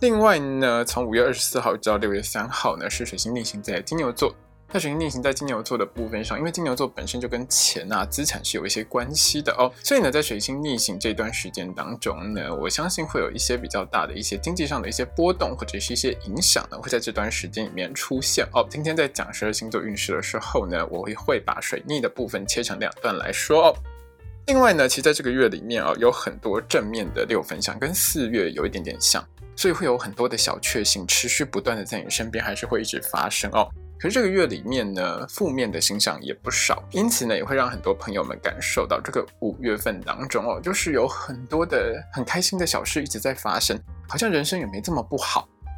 另外呢，从五月二十四号到六月三号呢，是水星逆行在金牛座。那水星逆行在金牛座的部分上，因为金牛座本身就跟钱啊、资产是有一些关系的哦，所以呢，在水星逆行这段时间当中呢，我相信会有一些比较大的一些经济上的一些波动，或者是一些影响呢，会在这段时间里面出现哦。今天在讲十二星座运势的时候呢，我会会把水逆的部分切成两段来说哦。另外呢，其实在这个月里面啊，有很多正面的六分相，跟四月有一点点像。所以会有很多的小确幸持续不断的在你身边，还是会一直发生哦。可是这个月里面呢，负面的星象也不少，因此呢，也会让很多朋友们感受到这个五月份当中哦，就是有很多的很开心的小事一直在发生，好像人生也没这么不好。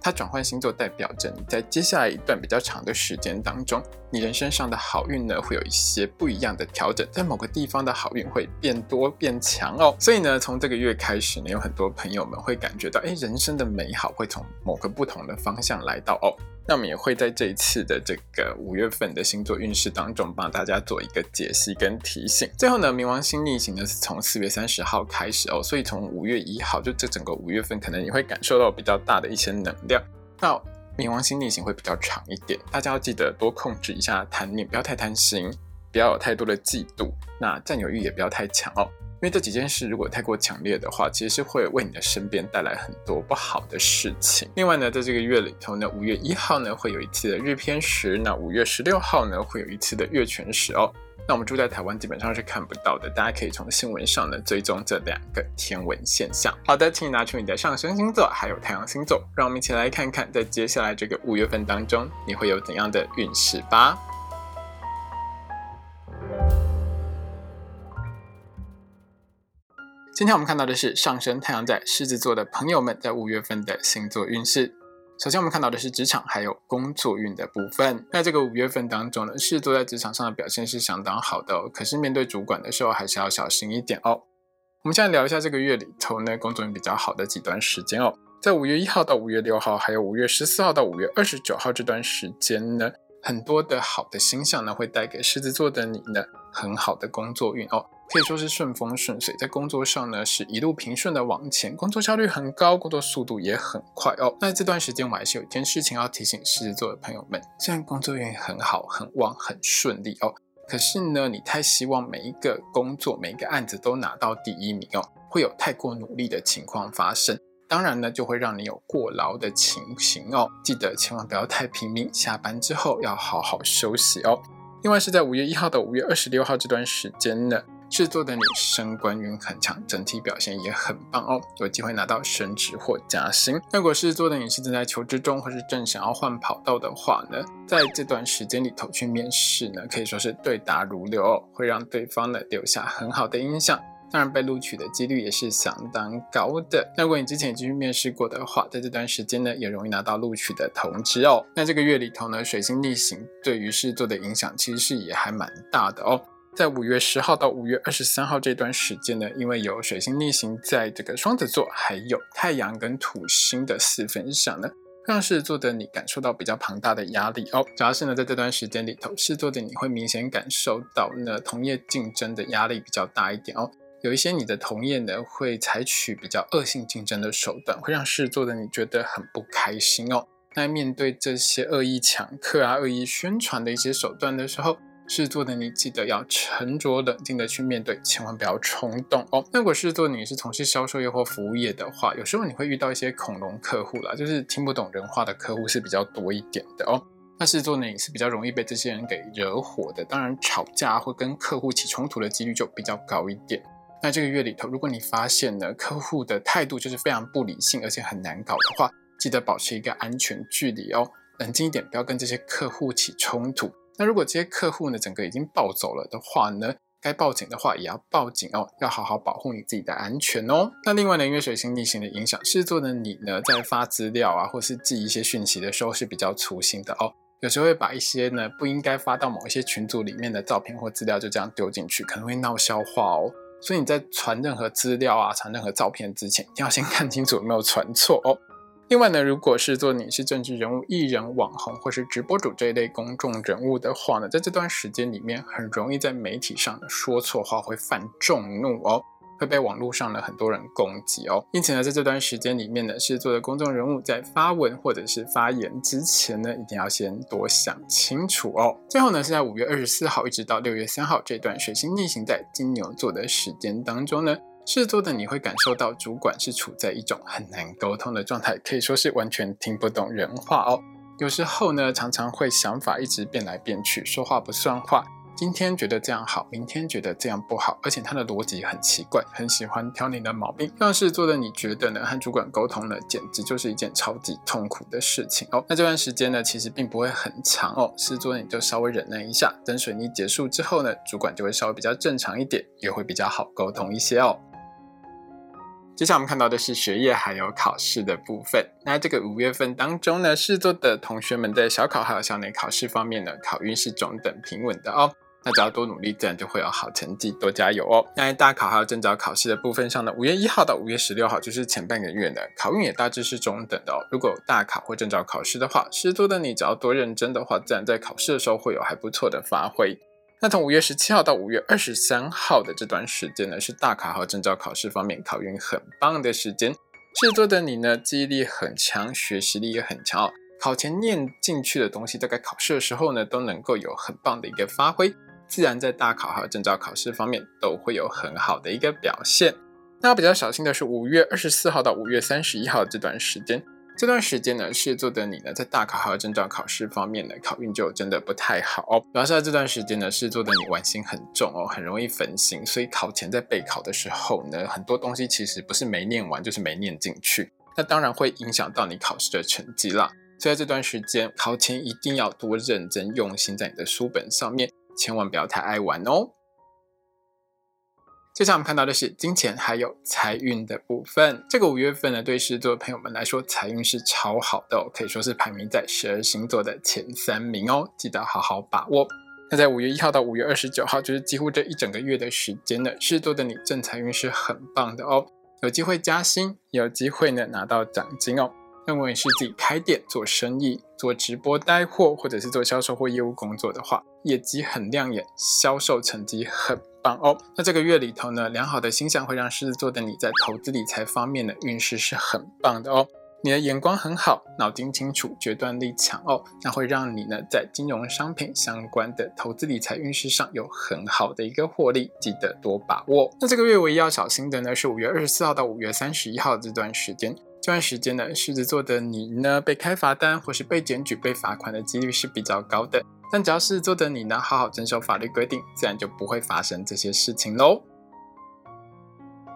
它转换星座，代表着你在接下来一段比较长的时间当中，你人生上的好运呢，会有一些不一样的调整，在某个地方的好运会变多变强哦。所以呢，从这个月开始呢，有很多朋友们会感觉到，哎，人生的美好会从某个不同的方向来到哦。那我们也会在这一次的这个五月份的星座运势当中，帮大家做一个解析跟提醒。最后呢，冥王星逆行呢是从四月三十号开始哦，所以从五月一号，就这整个五月份，可能你会感受到比较大的一些能量。那冥王星逆行会比较长一点，大家要记得多控制一下贪念，不要太贪心，不要有太多的嫉妒，那占有欲也不要太强哦。因为这几件事如果太过强烈的话，其实是会为你的身边带来很多不好的事情。另外呢，在这个月里头呢，五月一号呢会有一次的日偏食，那五月十六号呢会有一次的月全食哦。那我们住在台湾基本上是看不到的，大家可以从新闻上呢追踪这两个天文现象。好的，请你拿出你的上升星座还有太阳星座，让我们一起来看看在接下来这个五月份当中你会有怎样的运势吧。今天我们看到的是上升太阳在狮子座的朋友们在五月份的星座运势。首先，我们看到的是职场还有工作运的部分。在这个五月份当中呢，狮子座在职场上的表现是相当好的哦。可是面对主管的时候，还是要小心一点哦。我们现在聊一下这个月里头呢，工作运比较好的几段时间哦。在五月一号到五月六号，还有五月十四号到五月二十九号这段时间呢，很多的好的星象呢，会带给狮子座的你呢，很好的工作运哦。可以说是顺风顺水，在工作上呢是一路平顺的往前，工作效率很高，工作速度也很快哦。那这段时间我还是有一件事情要提醒狮子座的朋友们：虽然工作运很好、很旺、很顺利哦，可是呢，你太希望每一个工作、每一个案子都拿到第一名哦，会有太过努力的情况发生。当然呢，就会让你有过劳的情形哦。记得千万不要太拼命，下班之后要好好休息哦。另外是在五月一号到五月二十六号这段时间呢。狮子座的你升官运很强，整体表现也很棒哦，有机会拿到升职或加薪。如果狮子座的你是正在求职中，或是正想要换跑道的话呢，在这段时间里头去面试呢，可以说是对答如流哦，会让对方呢留下很好的印象。当然，被录取的几率也是相当高的。那如果你之前已经去面试过的话，在这段时间呢，也容易拿到录取的通知哦。那这个月里头呢，水星逆行对于狮子座的影响其实是也还蛮大的哦。在五月十号到五月二十三号这段时间呢，因为有水星逆行在这个双子座，还有太阳跟土星的四分相呢，让狮子座的你感受到比较庞大的压力哦。主要是呢，在这段时间里头，狮子座的你会明显感受到呢，同业竞争的压力比较大一点哦。有一些你的同业呢，会采取比较恶性竞争的手段，会让狮子座的你觉得很不开心哦。那面对这些恶意抢客啊、恶意宣传的一些手段的时候，狮子座的你记得要沉着冷静的去面对，千万不要冲动哦。那如果狮子座你是从事销售业或服务业的话，有时候你会遇到一些恐龙客户啦，就是听不懂人话的客户是比较多一点的哦。那狮子座呢，也是比较容易被这些人给惹火的，当然吵架或跟客户起冲突的几率就比较高一点。那这个月里头，如果你发现呢客户的态度就是非常不理性，而且很难搞的话，记得保持一个安全距离哦，冷静一点，不要跟这些客户起冲突。那如果这些客户呢整个已经暴走了的话呢，该报警的话也要报警哦，要好好保护你自己的安全哦。那另外呢，因为水星逆行的影响，狮子座的你呢在发资料啊，或是寄一些讯息的时候是比较粗心的哦，有时候会把一些呢不应该发到某一些群组里面的照片或资料就这样丢进去，可能会闹笑话哦。所以你在传任何资料啊、传任何照片之前，一定要先看清楚有没有传错哦。另外呢，如果是做你是政治人物、艺人、网红或是直播主这一类公众人物的话呢，在这段时间里面，很容易在媒体上呢说错话，会犯众怒哦。会被网络上的很多人攻击哦，因此呢，在这段时间里面呢，是做的公众人物在发文或者是发言之前呢，一定要先多想清楚哦。最后呢，是在五月二十四号一直到六月三号这段水星逆行在金牛座的时间当中呢，狮子座的你会感受到主管是处在一种很难沟通的状态，可以说是完全听不懂人话哦。有时候呢，常常会想法一直变来变去，说话不算话。今天觉得这样好，明天觉得这样不好，而且他的逻辑很奇怪，很喜欢挑你的毛病，让事做的你觉得呢？和主管沟通呢，简直就是一件超级痛苦的事情哦。那这段时间呢，其实并不会很长哦，事做你就稍微忍耐一下，等水逆结束之后呢，主管就会稍微比较正常一点，也会比较好沟通一些哦。接下来我们看到的是学业还有考试的部分。那这个五月份当中呢，狮座的同学们在小考还有校内考试方面呢，考运是中等平稳的哦。那只要多努力，自然就会有好成绩。多加油哦！那在大考还有证照考试的部分上呢，五月一号到五月十六号就是前半个月呢，考运也大致是中等的哦。如果大考或证照考试的话，狮子的你只要多认真的话，自然在考试的时候会有还不错的发挥。那从五月十七号到五月二十三号的这段时间呢，是大考和证照考试方面考运很棒的时间。狮子的你呢，记忆力很强，学习力也很强哦。考前念进去的东西，大概考试的时候呢，都能够有很棒的一个发挥。自然在大考和证照考试方面都会有很好的一个表现。那比较小心的是五月二十四号到五月三十一号这段时间，这段时间呢，狮子座的你呢，在大考还有证照考试方面呢，考运就真的不太好哦。主要是在这段时间呢，狮子座的你玩心很重哦，很容易分心，所以考前在备考的时候呢，很多东西其实不是没念完，就是没念进去。那当然会影响到你考试的成绩啦。所以在这段时间，考前一定要多认真用心在你的书本上面。千万不要太爱玩哦。接下来我们看到的是金钱还有财运的部分。这个五月份呢，对狮子座的朋友们来说，财运是超好的哦，可以说是排名在十二星座的前三名哦，记得好好把握。那在五月一号到五月二十九号，就是几乎这一整个月的时间呢，狮子座的你正财运是很棒的哦，有机会加薪，有机会呢拿到奖金哦。认为是自己开店做生意、做直播带货，或者是做销售或业务工作的话，业绩很亮眼，销售成绩很棒哦。那这个月里头呢，良好的星象会让狮子座的你在投资理财方面的运势是很棒的哦。你的眼光很好，脑筋清楚，决断力强哦，那会让你呢在金融商品相关的投资理财运势上有很好的一个获利，记得多把握。那这个月唯一要小心的呢，是五月二十四号到五月三十一号这段时间。这段时间呢，狮子座的你呢，被开罚单或是被检举、被罚款的几率是比较高的。但只要狮子座的你呢，好好遵守法律规定，自然就不会发生这些事情喽。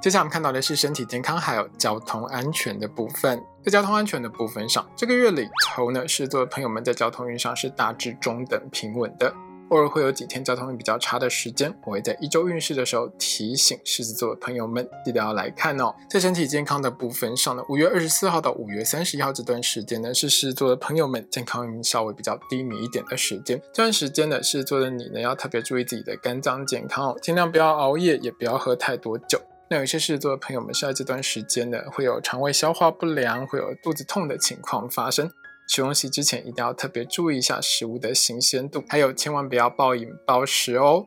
接下来我们看到的是身体健康还有交通安全的部分。在交通安全的部分上，这个月里头呢，狮子座的朋友们在交通运上是大致中等平稳的。偶尔会有几天交通比较差的时间，我会在一周运势的时候提醒狮子座的朋友们，记得要来看哦。在身体健康的部分上呢，五月二十四号到五月三十一号这段时间呢，是狮子座的朋友们健康运稍微比较低迷一点的时间。这段时间呢，狮子座的你呢，要特别注意自己的肝脏健康哦，尽量不要熬夜，也不要喝太多酒。那有些狮子座的朋友们，是在这段时间呢，会有肠胃消化不良，会有肚子痛的情况发生。吃东西之前一定要特别注意一下食物的新鲜度，还有千万不要暴饮暴食哦。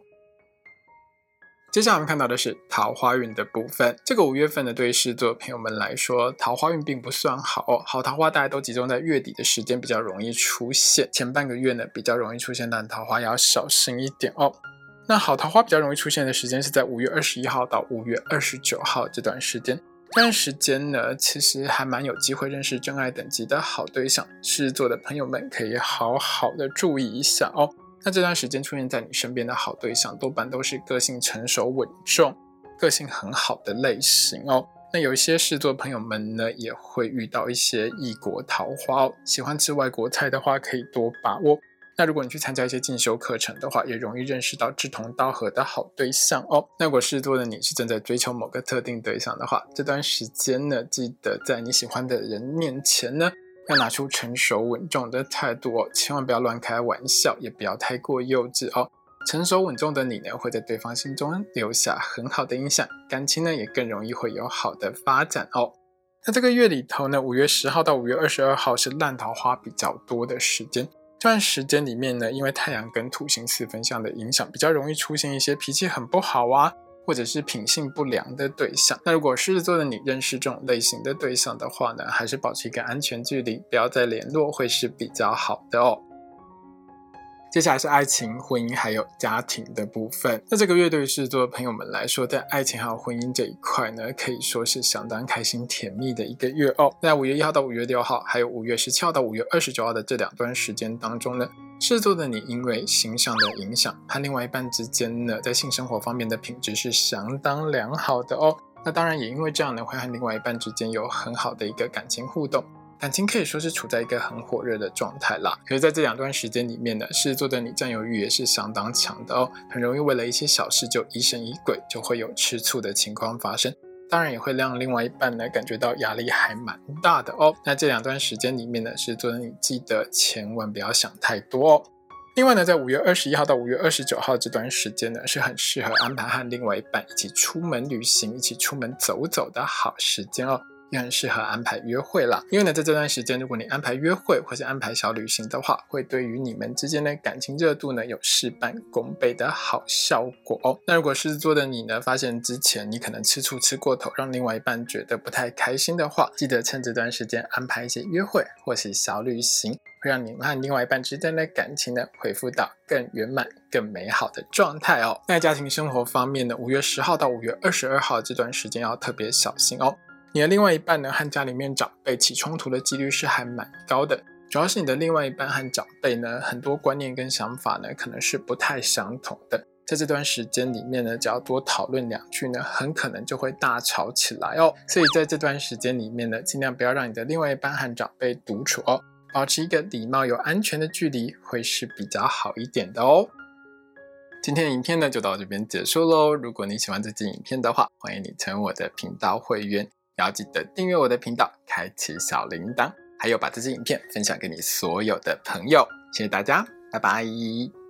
接下来我们看到的是桃花运的部分。这个五月份呢，对狮子座朋友们来说，桃花运并不算好哦。好桃花大家都集中在月底的时间比较容易出现，前半个月呢比较容易出现烂桃花，要小心一点哦。那好桃花比较容易出现的时间是在五月二十一号到五月二十九号这段时间。这段时间呢，其实还蛮有机会认识真爱等级的好对象，狮子座的朋友们可以好好的注意一下哦。那这段时间出现在你身边的好对象，多半都是个性成熟稳重、个性很好的类型哦。那有一些狮子座朋友们呢，也会遇到一些异国桃花哦。喜欢吃外国菜的话，可以多把握。那如果你去参加一些进修课程的话，也容易认识到志同道合的好对象哦。那如果狮子座的你是正在追求某个特定对象的话，这段时间呢，记得在你喜欢的人面前呢，要拿出成熟稳重的态度哦，千万不要乱开玩笑，也不要太过幼稚哦。成熟稳重的你呢，会在对方心中留下很好的印象，感情呢也更容易会有好的发展哦。那这个月里头呢，五月十号到五月二十二号是烂桃花比较多的时间。这段时间里面呢，因为太阳跟土星四分相的影响，比较容易出现一些脾气很不好啊，或者是品性不良的对象。那如果狮子座的你认识这种类型的对象的话呢，还是保持一个安全距离，不要再联络，会是比较好的哦。接下来是爱情、婚姻还有家庭的部分。那这个月对于狮子座的朋友们来说，在爱情还有婚姻这一块呢，可以说是相当开心甜蜜的一个月哦。在五月一号到五月六号，还有五月十七号到五月二十九号的这两段时间当中呢，狮子座的你因为形象的影响，和另外一半之间呢，在性生活方面的品质是相当良好的哦。那当然也因为这样呢，会和另外一半之间有很好的一个感情互动。感情可以说是处在一个很火热的状态啦。可是在这两段时间里面呢，狮子座的你占有欲也是相当强的哦，很容易为了一些小事就疑神疑鬼，就会有吃醋的情况发生。当然也会让另外一半呢感觉到压力还蛮大的哦。那这两段时间里面呢，狮子座的你记得千万不要想太多哦。另外呢，在五月二十一号到五月二十九号这段时间呢，是很适合安排和另外一半一起出门旅行、一起出门走走的好时间哦。也很适合安排约会啦，因为呢，在这段时间，如果你安排约会或是安排小旅行的话，会对于你们之间的感情热度呢有事半功倍的好效果哦。那如果狮子座的你呢，发现之前你可能吃醋吃过头，让另外一半觉得不太开心的话，记得趁这段时间安排一些约会或是小旅行，会让你们和另外一半之间的感情呢恢复到更圆满、更美好的状态哦。在家庭生活方面呢，五月十号到五月二十二号这段时间要特别小心哦。你的另外一半呢，和家里面长辈起冲突的几率是还蛮高的，主要是你的另外一半和长辈呢，很多观念跟想法呢，可能是不太相同的。在这段时间里面呢，只要多讨论两句呢，很可能就会大吵起来哦。所以在这段时间里面呢，尽量不要让你的另外一半和长辈独处哦，保持一个礼貌有安全的距离，会是比较好一点的哦。今天的影片呢，就到这边结束喽。如果你喜欢这支影片的话，欢迎你成为我的频道会员。要记得订阅我的频道，开启小铃铛，还有把这支影片分享给你所有的朋友。谢谢大家，拜拜。